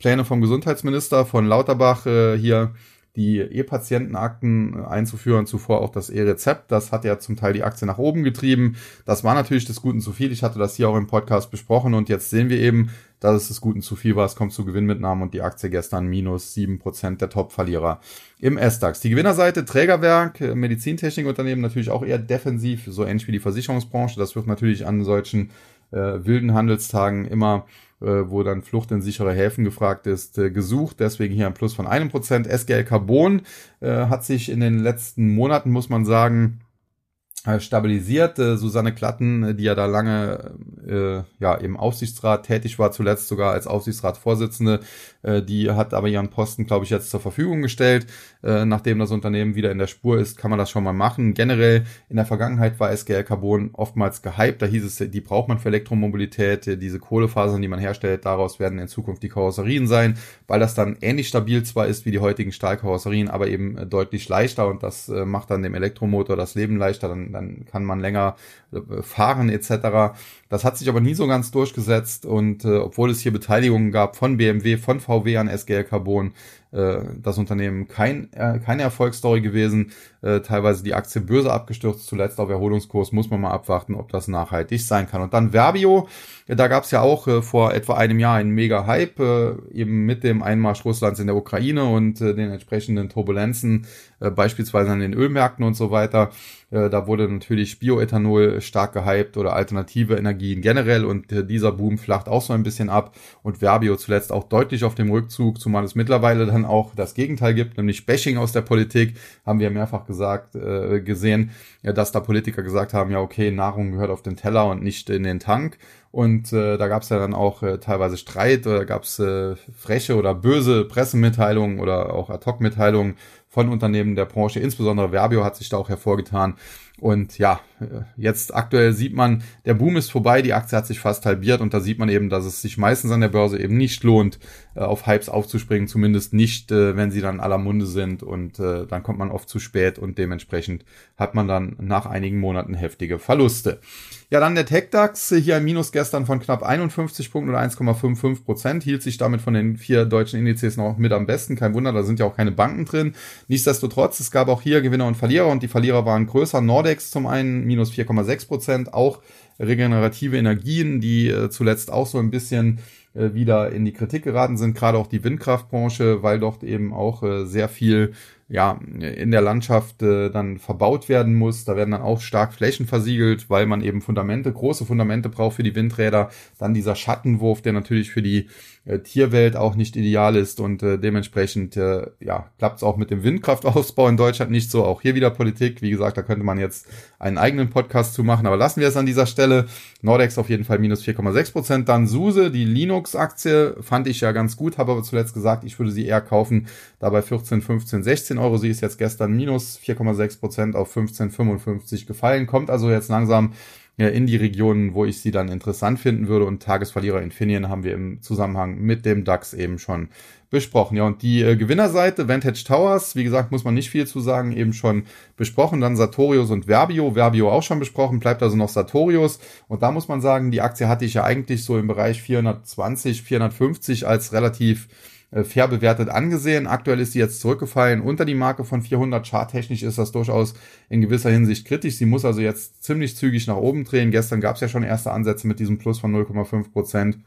Pläne vom Gesundheitsminister von Lauterbach äh, hier die E-Patientenakten äh, einzuführen, zuvor auch das E-Rezept. Das hat ja zum Teil die Aktie nach oben getrieben. Das war natürlich des Guten zu viel. Ich hatte das hier auch im Podcast besprochen und jetzt sehen wir eben, dass es des Guten zu viel war. Es kommt zu Gewinnmitnahmen und die Aktie gestern minus sieben Prozent der Top-Verlierer im S-DAX. Die Gewinnerseite Trägerwerk, äh, Medizintechnikunternehmen natürlich auch eher defensiv, so ähnlich wie die Versicherungsbranche. Das wird natürlich an solchen äh, wilden Handelstagen immer wo dann Flucht in sichere Häfen gefragt ist, äh, gesucht. Deswegen hier ein Plus von einem Prozent. SGL Carbon äh, hat sich in den letzten Monaten, muss man sagen, äh, stabilisiert. Äh, Susanne Klatten, äh, die ja da lange äh, ja im Aufsichtsrat tätig war, zuletzt sogar als Aufsichtsratsvorsitzende, äh, die hat aber ihren Posten, glaube ich, jetzt zur Verfügung gestellt. Äh, nachdem das Unternehmen wieder in der Spur ist, kann man das schon mal machen. Generell in der Vergangenheit war SGL Carbon oftmals gehypt. Da hieß es, die braucht man für Elektromobilität. Diese Kohlefasern, die man herstellt, daraus werden in Zukunft die Karosserien sein, weil das dann ähnlich stabil zwar ist wie die heutigen Stahlkarosserien, aber eben deutlich leichter und das macht dann dem Elektromotor das Leben leichter. Dann dann kann man länger äh, fahren etc. Das hat sich aber nie so ganz durchgesetzt und äh, obwohl es hier Beteiligungen gab von BMW, von VW an SGL Carbon, äh, das Unternehmen kein, äh, keine Erfolgsstory gewesen, äh, teilweise die Aktie böse abgestürzt, zuletzt auf Erholungskurs, muss man mal abwarten, ob das nachhaltig sein kann. Und dann Verbio, da gab es ja auch äh, vor etwa einem Jahr einen mega Hype, äh, eben mit dem Einmarsch Russlands in der Ukraine und äh, den entsprechenden Turbulenzen, äh, beispielsweise an den Ölmärkten und so weiter. Äh, da wurde natürlich Bioethanol stark gehypt oder alternative Energien generell und äh, dieser Boom flacht auch so ein bisschen ab und Verbio zuletzt auch deutlich auf dem Rückzug, zumal es mittlerweile dann auch das Gegenteil gibt, nämlich Bashing aus der Politik, haben wir mehrfach gesagt, gesehen, dass da Politiker gesagt haben, ja okay, Nahrung gehört auf den Teller und nicht in den Tank und äh, da gab es ja dann auch äh, teilweise Streit oder gab es äh, freche oder böse Pressemitteilungen oder auch Ad-Hoc-Mitteilungen von Unternehmen der Branche. Insbesondere Verbio hat sich da auch hervorgetan. Und ja, jetzt aktuell sieht man, der Boom ist vorbei, die Aktie hat sich fast halbiert und da sieht man eben, dass es sich meistens an der Börse eben nicht lohnt, äh, auf Hypes aufzuspringen, zumindest nicht, äh, wenn sie dann aller Munde sind und äh, dann kommt man oft zu spät und dementsprechend hat man dann nach einigen Monaten heftige Verluste. Ja, dann der TechDAX, hier ein Minus gestern von knapp 51 Punkten oder 1,55 Prozent, hielt sich damit von den vier deutschen Indizes noch mit am besten. Kein Wunder, da sind ja auch keine Banken drin. Nichtsdestotrotz, es gab auch hier Gewinner und Verlierer und die Verlierer waren größer. Nordex zum einen minus 4,6 Prozent, auch regenerative Energien, die äh, zuletzt auch so ein bisschen äh, wieder in die Kritik geraten sind, gerade auch die Windkraftbranche, weil dort eben auch äh, sehr viel ja in der Landschaft äh, dann verbaut werden muss. Da werden dann auch stark Flächen versiegelt, weil man eben Fundamente, große Fundamente braucht für die Windräder. Dann dieser Schattenwurf, der natürlich für die äh, Tierwelt auch nicht ideal ist und äh, dementsprechend äh, ja klappt es auch mit dem Windkraftausbau in Deutschland nicht so. Auch hier wieder Politik. Wie gesagt, da könnte man jetzt einen eigenen Podcast zu machen, aber lassen wir es an dieser Stelle. Nordex auf jeden Fall minus 4,6 Prozent. Dann SUSE, die Linux-Aktie, fand ich ja ganz gut, habe aber zuletzt gesagt, ich würde sie eher kaufen. Dabei 14, 15, 16 Euro. Sie ist jetzt gestern minus 4,6 Prozent auf 15,55 gefallen. Kommt also jetzt langsam in die Regionen, wo ich sie dann interessant finden würde. Und Tagesverlierer Infineon haben wir im Zusammenhang mit dem DAX eben schon besprochen. Ja, und die äh, Gewinnerseite, Vantage Towers, wie gesagt, muss man nicht viel zu sagen, eben schon besprochen. Dann Sartorius und Verbio, Verbio auch schon besprochen, bleibt also noch Sartorius. Und da muss man sagen, die Aktie hatte ich ja eigentlich so im Bereich 420, 450 als relativ fair bewertet angesehen. Aktuell ist sie jetzt zurückgefallen unter die Marke von 400. Charttechnisch ist das durchaus in gewisser Hinsicht kritisch. Sie muss also jetzt ziemlich zügig nach oben drehen. Gestern gab es ja schon erste Ansätze mit diesem Plus von 0,5 Prozent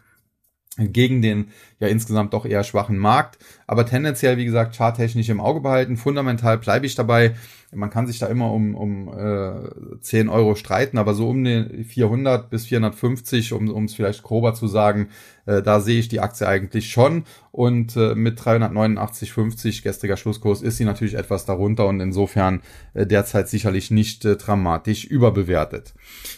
gegen den ja insgesamt doch eher schwachen Markt. Aber tendenziell, wie gesagt, charttechnisch im Auge behalten. Fundamental bleibe ich dabei. Man kann sich da immer um, um äh, 10 Euro streiten, aber so um die 400 bis 450, um es vielleicht grober zu sagen, äh, da sehe ich die Aktie eigentlich schon. Und äh, mit 389,50 gestriger Schlusskurs ist sie natürlich etwas darunter und insofern äh, derzeit sicherlich nicht äh, dramatisch überbewertet.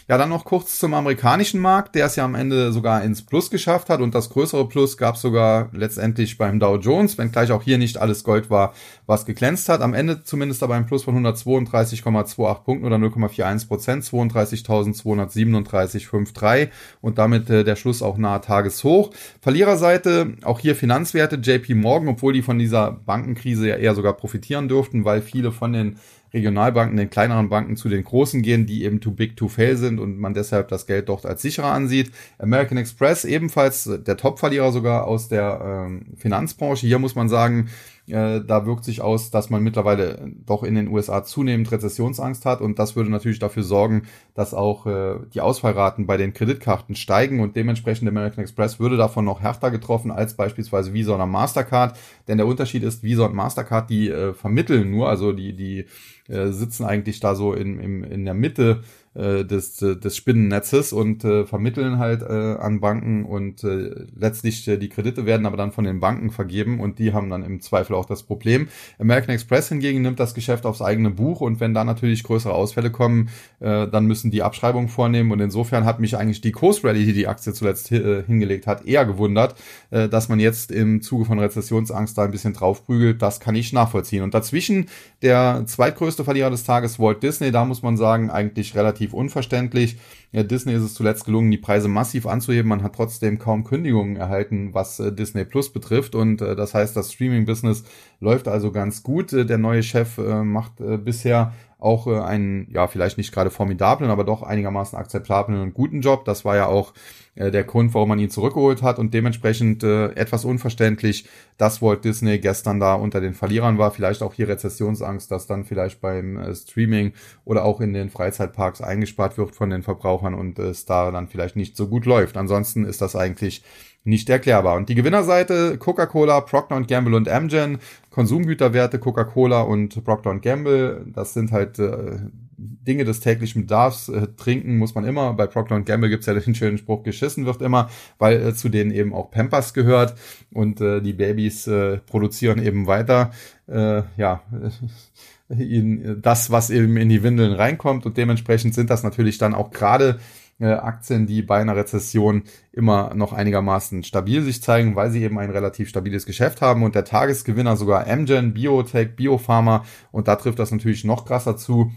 Ja, dann noch kurz zum amerikanischen Markt, der es ja am Ende sogar ins Plus geschafft hat und das größere Plus gab es sogar letztendlich beim Dow Jones, wenngleich auch hier nicht alles Gold war, was geglänzt hat. Am Ende zumindest aber ein Plus von 132,28 Punkten oder 0,41 Prozent, 32.237,53 und damit äh, der Schluss auch nahe Tageshoch. Verliererseite, auch hier Finanzwerte, JP Morgan, obwohl die von dieser Bankenkrise ja eher sogar profitieren dürften, weil viele von den Regionalbanken, den kleineren Banken zu den großen gehen, die eben too big to fail sind und man deshalb das Geld dort als sicherer ansieht. American Express ebenfalls der Top-Verlierer sogar aus der ähm, Finanzbranche. Hier muss man sagen, äh, da wirkt sich aus, dass man mittlerweile doch in den USA zunehmend Rezessionsangst hat und das würde natürlich dafür sorgen, dass auch äh, die Ausfallraten bei den Kreditkarten steigen und dementsprechend American Express würde davon noch härter getroffen als beispielsweise Visa oder Mastercard, denn der Unterschied ist, Visa und Mastercard, die äh, vermitteln nur, also die, die äh, sitzen eigentlich da so in, in, in der Mitte äh, des, äh, des Spinnennetzes und äh, vermitteln halt äh, an Banken und äh, letztlich äh, die Kredite werden aber dann von den Banken vergeben und die haben dann im Zweifel auch das Problem. American Express hingegen nimmt das Geschäft aufs eigene Buch und wenn da natürlich größere Ausfälle kommen, äh, dann müssen die Abschreibungen vornehmen und insofern hat mich eigentlich die Coast Rally, die die Aktie zuletzt äh, hingelegt hat, eher gewundert, äh, dass man jetzt im Zuge von Rezessionsangst da ein bisschen draufprügelt. Das kann ich nachvollziehen. Und dazwischen der zweitgrößte Verlierer des Tages, Walt Disney, da muss man sagen, eigentlich relativ relativ unverständlich. Ja, Disney ist es zuletzt gelungen, die Preise massiv anzuheben. Man hat trotzdem kaum Kündigungen erhalten, was äh, Disney Plus betrifft. Und äh, das heißt, das Streaming-Business läuft also ganz gut. Äh, der neue Chef äh, macht äh, bisher auch äh, einen, ja, vielleicht nicht gerade formidablen, aber doch einigermaßen akzeptablen und guten Job. Das war ja auch äh, der Grund, warum man ihn zurückgeholt hat und dementsprechend äh, etwas unverständlich, dass Walt Disney gestern da unter den Verlierern war. Vielleicht auch hier Rezessionsangst, dass dann vielleicht beim äh, Streaming oder auch in den Freizeitparks eingespart wird von den Verbrauchern und es da dann vielleicht nicht so gut läuft. Ansonsten ist das eigentlich nicht erklärbar. Und die Gewinnerseite Coca-Cola, Procter Gamble und Amgen, Konsumgüterwerte Coca-Cola und Procter Gamble, das sind halt äh, Dinge des täglichen Bedarfs. Äh, trinken muss man immer. Bei Procter Gamble gibt's ja den schönen Spruch, geschissen wird immer, weil äh, zu denen eben auch Pampers gehört und äh, die Babys äh, produzieren eben weiter. Äh, ja, (laughs) in das, was eben in die Windeln reinkommt und dementsprechend sind das natürlich dann auch gerade Aktien, die bei einer Rezession immer noch einigermaßen stabil sich zeigen, weil sie eben ein relativ stabiles Geschäft haben. Und der Tagesgewinner sogar Amgen, Biotech, Biopharma. Und da trifft das natürlich noch krasser zu.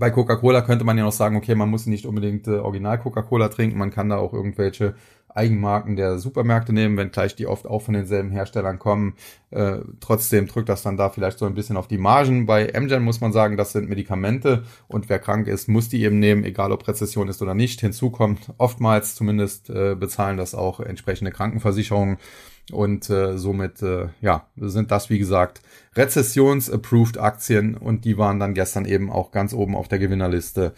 Bei Coca-Cola könnte man ja noch sagen, okay, man muss nicht unbedingt äh, Original Coca-Cola trinken, man kann da auch irgendwelche Eigenmarken der Supermärkte nehmen, wenn gleich die oft auch von denselben Herstellern kommen. Äh, trotzdem drückt das dann da vielleicht so ein bisschen auf die Margen. Bei Amgen muss man sagen, das sind Medikamente und wer krank ist, muss die eben nehmen, egal ob Rezession ist oder nicht. Hinzu kommt oftmals zumindest äh, bezahlen das auch entsprechende Krankenversicherungen und äh, somit äh, ja sind das wie gesagt Rezessions-approved Aktien und die waren dann gestern eben auch ganz oben auf der Gewinnerliste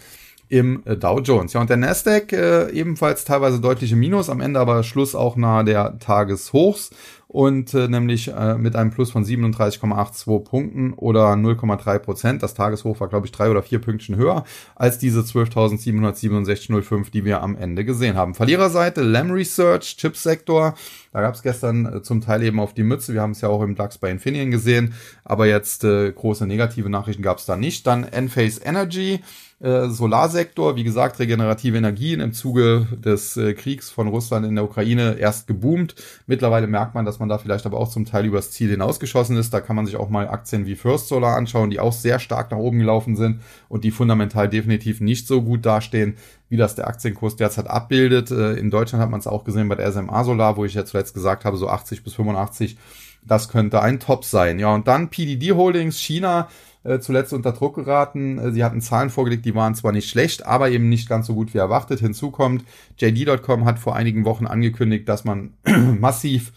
im äh, Dow Jones. Ja, und der Nasdaq äh, ebenfalls teilweise deutliche Minus, am Ende aber Schluss auch nahe der Tageshochs und äh, nämlich äh, mit einem Plus von 37,82 Punkten oder 0,3 Prozent. Das Tageshoch war, glaube ich, drei oder vier Pünktchen höher als diese 12.767,05, die wir am Ende gesehen haben. Verliererseite Lam Research, Chipsektor. Da gab es gestern äh, zum Teil eben auf die Mütze. Wir haben es ja auch im DAX bei Infineon gesehen, aber jetzt äh, große negative Nachrichten gab es da nicht. Dann Enphase Energy. Äh, Solarsektor, wie gesagt, regenerative Energien im Zuge des äh, Kriegs von Russland in der Ukraine erst geboomt. Mittlerweile merkt man, dass man da vielleicht aber auch zum Teil übers Ziel hinausgeschossen ist. Da kann man sich auch mal Aktien wie First Solar anschauen, die auch sehr stark nach oben gelaufen sind und die fundamental definitiv nicht so gut dastehen, wie das der Aktienkurs derzeit abbildet. Äh, in Deutschland hat man es auch gesehen bei der SMA Solar, wo ich ja zuletzt gesagt habe, so 80 bis 85. Das könnte ein Top sein. Ja, und dann PDD Holdings, China, äh, zuletzt unter Druck geraten. Äh, sie hatten Zahlen vorgelegt, die waren zwar nicht schlecht, aber eben nicht ganz so gut wie erwartet. Hinzu kommt, JD.com hat vor einigen Wochen angekündigt, dass man (clears throat) massiv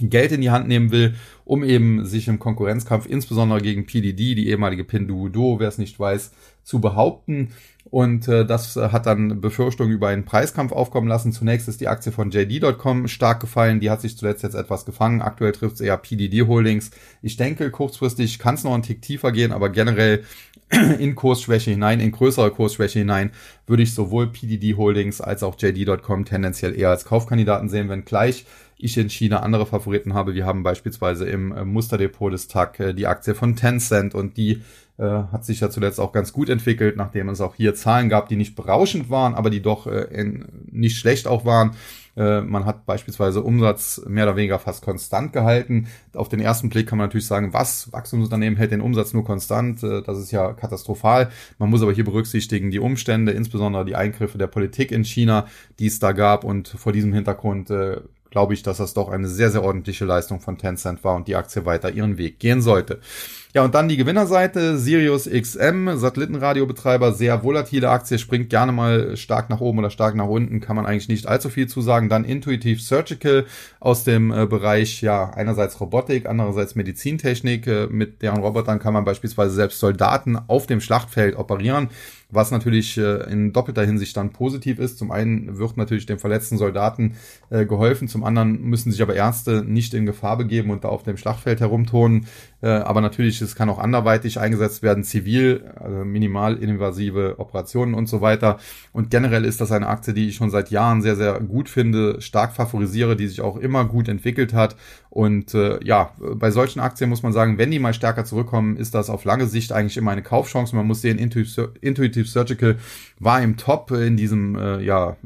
Geld in die Hand nehmen will, um eben sich im Konkurrenzkampf, insbesondere gegen PDD, die ehemalige Pinduoduo, wer es nicht weiß, zu behaupten. Und äh, das äh, hat dann Befürchtungen über einen Preiskampf aufkommen lassen. Zunächst ist die Aktie von JD.com stark gefallen. Die hat sich zuletzt jetzt etwas gefangen. Aktuell trifft es eher PDD Holdings. Ich denke, kurzfristig kann es noch einen Tick tiefer gehen, aber generell (clears throat) in Kursschwäche hinein, in größere Kursschwäche hinein, würde ich sowohl PDD Holdings als auch JD.com tendenziell eher als Kaufkandidaten sehen, wenn gleich ich in China andere Favoriten habe. Wir haben beispielsweise im äh, Musterdepot des TAC äh, die Aktie von Tencent und die äh, hat sich ja zuletzt auch ganz gut entwickelt, nachdem es auch hier Zahlen gab, die nicht berauschend waren, aber die doch äh, in, nicht schlecht auch waren. Äh, man hat beispielsweise Umsatz mehr oder weniger fast konstant gehalten. Auf den ersten Blick kann man natürlich sagen, was Wachstumsunternehmen hält den Umsatz nur konstant. Das ist ja katastrophal. Man muss aber hier berücksichtigen die Umstände, insbesondere die Eingriffe der Politik in China, die es da gab. Und vor diesem Hintergrund glaube ich, dass das doch eine sehr, sehr ordentliche Leistung von Tencent war und die Aktie weiter ihren Weg gehen sollte. Ja, und dann die Gewinnerseite, Sirius XM, Satellitenradiobetreiber, sehr volatile Aktie, springt gerne mal stark nach oben oder stark nach unten, kann man eigentlich nicht allzu viel zu sagen. Dann Intuitive Surgical aus dem äh, Bereich, ja, einerseits Robotik, andererseits Medizintechnik. Äh, mit deren Robotern kann man beispielsweise selbst Soldaten auf dem Schlachtfeld operieren was natürlich äh, in doppelter Hinsicht dann positiv ist. Zum einen wird natürlich den verletzten Soldaten äh, geholfen, zum anderen müssen sich aber Ärzte nicht in Gefahr begeben und da auf dem Schlachtfeld herumturnen. Äh, aber natürlich, es kann auch anderweitig eingesetzt werden, zivil, also minimalinvasive Operationen und so weiter. Und generell ist das eine Aktie, die ich schon seit Jahren sehr, sehr gut finde, stark favorisiere, die sich auch immer gut entwickelt hat. Und äh, ja, bei solchen Aktien muss man sagen, wenn die mal stärker zurückkommen, ist das auf lange Sicht eigentlich immer eine Kaufchance. Man muss sehen, Intuitive Surgical war im Top in diesem äh, ja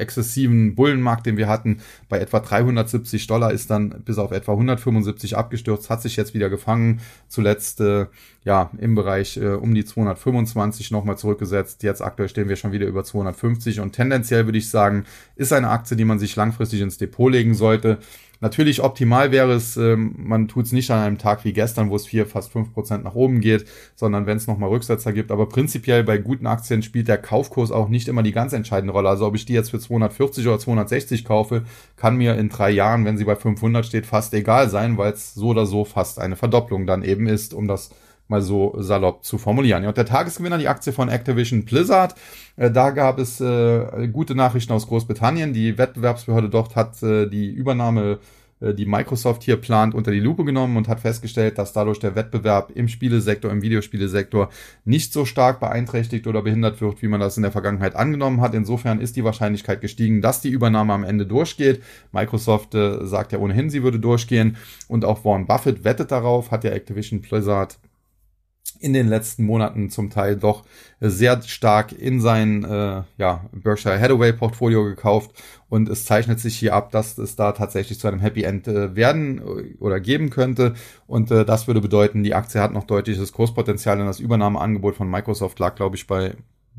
exzessiven Bullenmarkt, den wir hatten, bei etwa 370 Dollar ist dann bis auf etwa 175 abgestürzt, hat sich jetzt wieder gefangen, zuletzt äh, ja im Bereich äh, um die 225 nochmal zurückgesetzt. Jetzt aktuell stehen wir schon wieder über 250 und tendenziell würde ich sagen, ist eine Aktie, die man sich langfristig ins Depot legen sollte. Natürlich optimal wäre es, ähm, man tut es nicht an einem Tag wie gestern, wo es vier, fast fünf Prozent nach oben geht, sondern wenn es nochmal Rücksetzer gibt. Aber prinzipiell bei guten Aktien spielt der Kaufkurs auch nicht immer die ganz entscheidende Rolle. Also ob ich die jetzt für 240 oder 260 kaufe, kann mir in drei Jahren, wenn sie bei 500 steht, fast egal sein, weil es so oder so fast eine Verdopplung dann eben ist, um das mal so salopp zu formulieren. Ja, und der Tagesgewinner, die Aktie von Activision Blizzard, äh, da gab es äh, gute Nachrichten aus Großbritannien. Die Wettbewerbsbehörde dort hat äh, die Übernahme äh, die Microsoft hier plant, unter die Lupe genommen und hat festgestellt, dass dadurch der Wettbewerb im Spielesektor, im Videospielesektor nicht so stark beeinträchtigt oder behindert wird, wie man das in der Vergangenheit angenommen hat. Insofern ist die Wahrscheinlichkeit gestiegen, dass die Übernahme am Ende durchgeht. Microsoft äh, sagt ja ohnehin, sie würde durchgehen und auch Warren Buffett wettet darauf, hat ja Activision Blizzard in den letzten Monaten zum Teil doch sehr stark in sein äh, ja, Berkshire Hathaway Portfolio gekauft. Und es zeichnet sich hier ab, dass es da tatsächlich zu einem Happy End äh, werden äh, oder geben könnte. Und äh, das würde bedeuten, die Aktie hat noch deutliches Kurspotenzial und das Übernahmeangebot von Microsoft lag glaube ich bei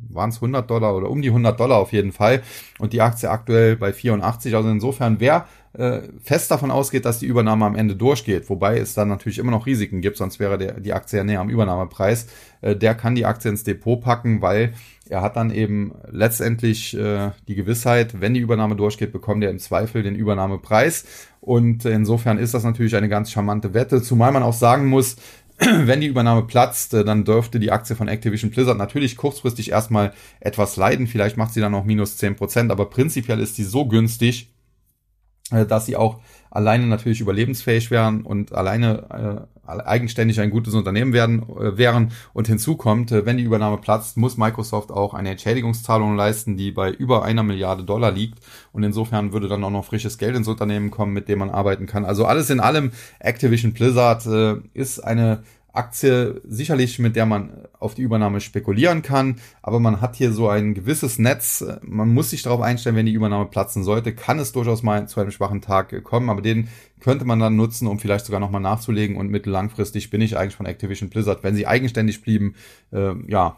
waren es 100 Dollar oder um die 100 Dollar auf jeden Fall. Und die Aktie aktuell bei 84. Also insofern, wer äh, fest davon ausgeht, dass die Übernahme am Ende durchgeht, wobei es dann natürlich immer noch Risiken gibt, sonst wäre der, die Aktie ja näher am Übernahmepreis, äh, der kann die Aktie ins Depot packen, weil er hat dann eben letztendlich äh, die Gewissheit, wenn die Übernahme durchgeht, bekommt er im Zweifel den Übernahmepreis. Und insofern ist das natürlich eine ganz charmante Wette, zumal man auch sagen muss, (clears throat) wenn die Übernahme platzt, äh, dann dürfte die Aktie von Activision Blizzard natürlich kurzfristig erstmal etwas leiden. Vielleicht macht sie dann auch minus zehn Prozent, aber prinzipiell ist sie so günstig, dass sie auch alleine natürlich überlebensfähig wären und alleine äh, eigenständig ein gutes Unternehmen werden äh, wären. Und hinzu kommt, äh, wenn die Übernahme platzt, muss Microsoft auch eine Entschädigungszahlung leisten, die bei über einer Milliarde Dollar liegt. Und insofern würde dann auch noch frisches Geld ins Unternehmen kommen, mit dem man arbeiten kann. Also alles in allem, Activision Blizzard äh, ist eine Aktie sicherlich, mit der man auf die Übernahme spekulieren kann, aber man hat hier so ein gewisses Netz. Man muss sich darauf einstellen, wenn die Übernahme platzen sollte, kann es durchaus mal zu einem schwachen Tag kommen, aber den könnte man dann nutzen, um vielleicht sogar nochmal nachzulegen und mittellangfristig bin ich eigentlich von Activision Blizzard, wenn sie eigenständig blieben, äh, ja,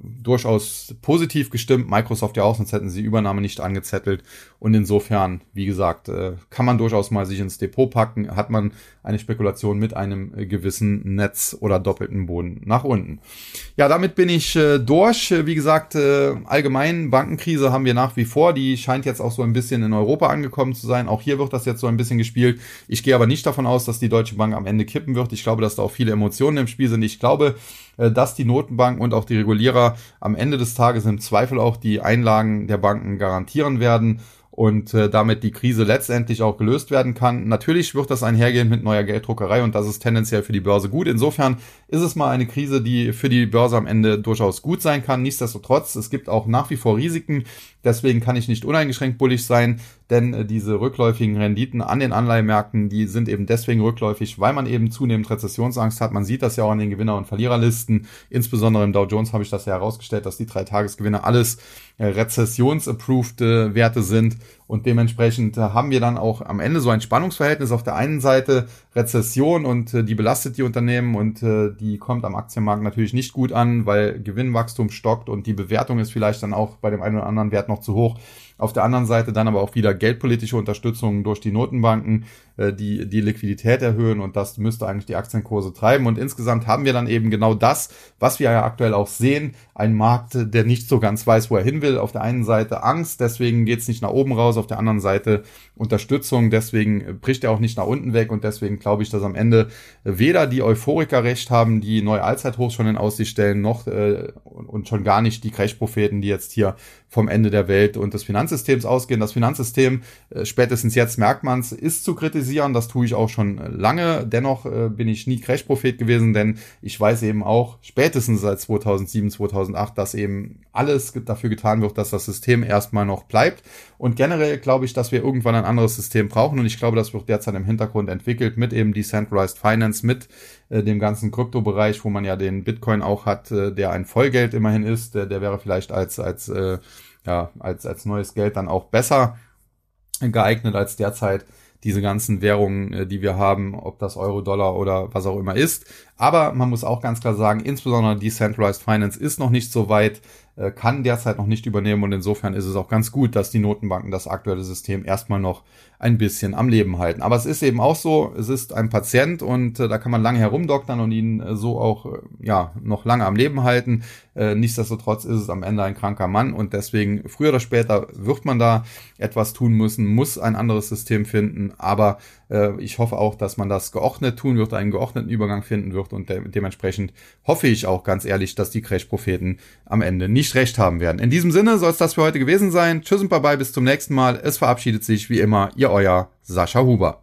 durchaus positiv gestimmt. Microsoft ja auch, sonst hätten sie Übernahme nicht angezettelt. Und insofern, wie gesagt, äh, kann man durchaus mal sich ins Depot packen, hat man eine Spekulation mit einem gewissen Netz oder doppelten Boden nach unten. Ja, damit bin ich äh, durch. Wie gesagt, äh, allgemein Bankenkrise haben wir nach wie vor. Die scheint jetzt auch so ein bisschen in Europa angekommen zu sein. Auch hier wird das jetzt so ein bisschen gespielt. Ich gehe aber nicht davon aus, dass die Deutsche Bank am Ende kippen wird. Ich glaube, dass da auch viele Emotionen im Spiel sind. Ich glaube, äh, dass die Notenbank und auch die Regulierer am Ende des Tages im Zweifel auch die Einlagen der Banken garantieren werden und äh, damit die Krise letztendlich auch gelöst werden kann. Natürlich wird das einhergehen mit neuer Gelddruckerei und das ist tendenziell für die Börse gut. Insofern ist es mal eine Krise, die für die Börse am Ende durchaus gut sein kann. Nichtsdestotrotz, es gibt auch nach wie vor Risiken. Deswegen kann ich nicht uneingeschränkt bullig sein, denn äh, diese rückläufigen Renditen an den Anleihmärkten, die sind eben deswegen rückläufig, weil man eben zunehmend Rezessionsangst hat. Man sieht das ja auch an den Gewinner- und Verliererlisten. Insbesondere im Dow Jones habe ich das ja herausgestellt, dass die drei Tagesgewinner alles äh, rezessionsapproved äh, Werte sind und dementsprechend haben wir dann auch am Ende so ein Spannungsverhältnis auf der einen Seite Rezession und die belastet die Unternehmen und die kommt am Aktienmarkt natürlich nicht gut an, weil Gewinnwachstum stockt und die Bewertung ist vielleicht dann auch bei dem einen oder anderen Wert noch zu hoch. Auf der anderen Seite dann aber auch wieder geldpolitische Unterstützung durch die Notenbanken, äh, die die Liquidität erhöhen und das müsste eigentlich die Aktienkurse treiben. Und insgesamt haben wir dann eben genau das, was wir ja aktuell auch sehen, ein Markt, der nicht so ganz weiß, wo er hin will. Auf der einen Seite Angst, deswegen geht es nicht nach oben raus, auf der anderen Seite Unterstützung, deswegen bricht er auch nicht nach unten weg und deswegen glaube ich, dass am Ende weder die Euphoriker recht haben, die neue Allzeithochs schon in Aussicht stellen, noch äh, und schon gar nicht die Crash-Propheten, die jetzt hier vom Ende der Welt und des Finanzsystems ausgehen. Das Finanzsystem, äh, spätestens jetzt merkt man es, ist zu kritisieren. Das tue ich auch schon lange. Dennoch äh, bin ich nie Crash-Prophet gewesen, denn ich weiß eben auch spätestens seit 2007, 2008, dass eben alles dafür getan wird, dass das System erstmal noch bleibt. Und generell glaube ich, dass wir irgendwann ein anderes System brauchen. Und ich glaube, das wird derzeit im Hintergrund entwickelt mit eben Decentralized Finance, mit äh, dem ganzen Kryptobereich, wo man ja den Bitcoin auch hat, äh, der ein Vollgeld immerhin ist. Der, der wäre vielleicht als, als, äh, ja, als, als neues Geld dann auch besser geeignet als derzeit diese ganzen Währungen, äh, die wir haben, ob das Euro, Dollar oder was auch immer ist. Aber man muss auch ganz klar sagen, insbesondere Decentralized Finance ist noch nicht so weit, äh, kann derzeit noch nicht übernehmen und insofern ist es auch ganz gut, dass die Notenbanken das aktuelle System erstmal noch ein bisschen am Leben halten. Aber es ist eben auch so, es ist ein Patient und äh, da kann man lange herumdoktern und ihn äh, so auch äh, ja noch lange am Leben halten. Äh, nichtsdestotrotz ist es am Ende ein kranker Mann und deswegen früher oder später wird man da etwas tun müssen, muss ein anderes System finden. Aber äh, ich hoffe auch, dass man das geordnet tun wird, einen geordneten Übergang finden wird und de dementsprechend hoffe ich auch ganz ehrlich, dass die Crash-Propheten am Ende nicht recht haben werden. In diesem Sinne soll es das für heute gewesen sein. Tschüss und bye bye, bis zum nächsten Mal. Es verabschiedet sich wie immer Ihr euer Sascha Huber.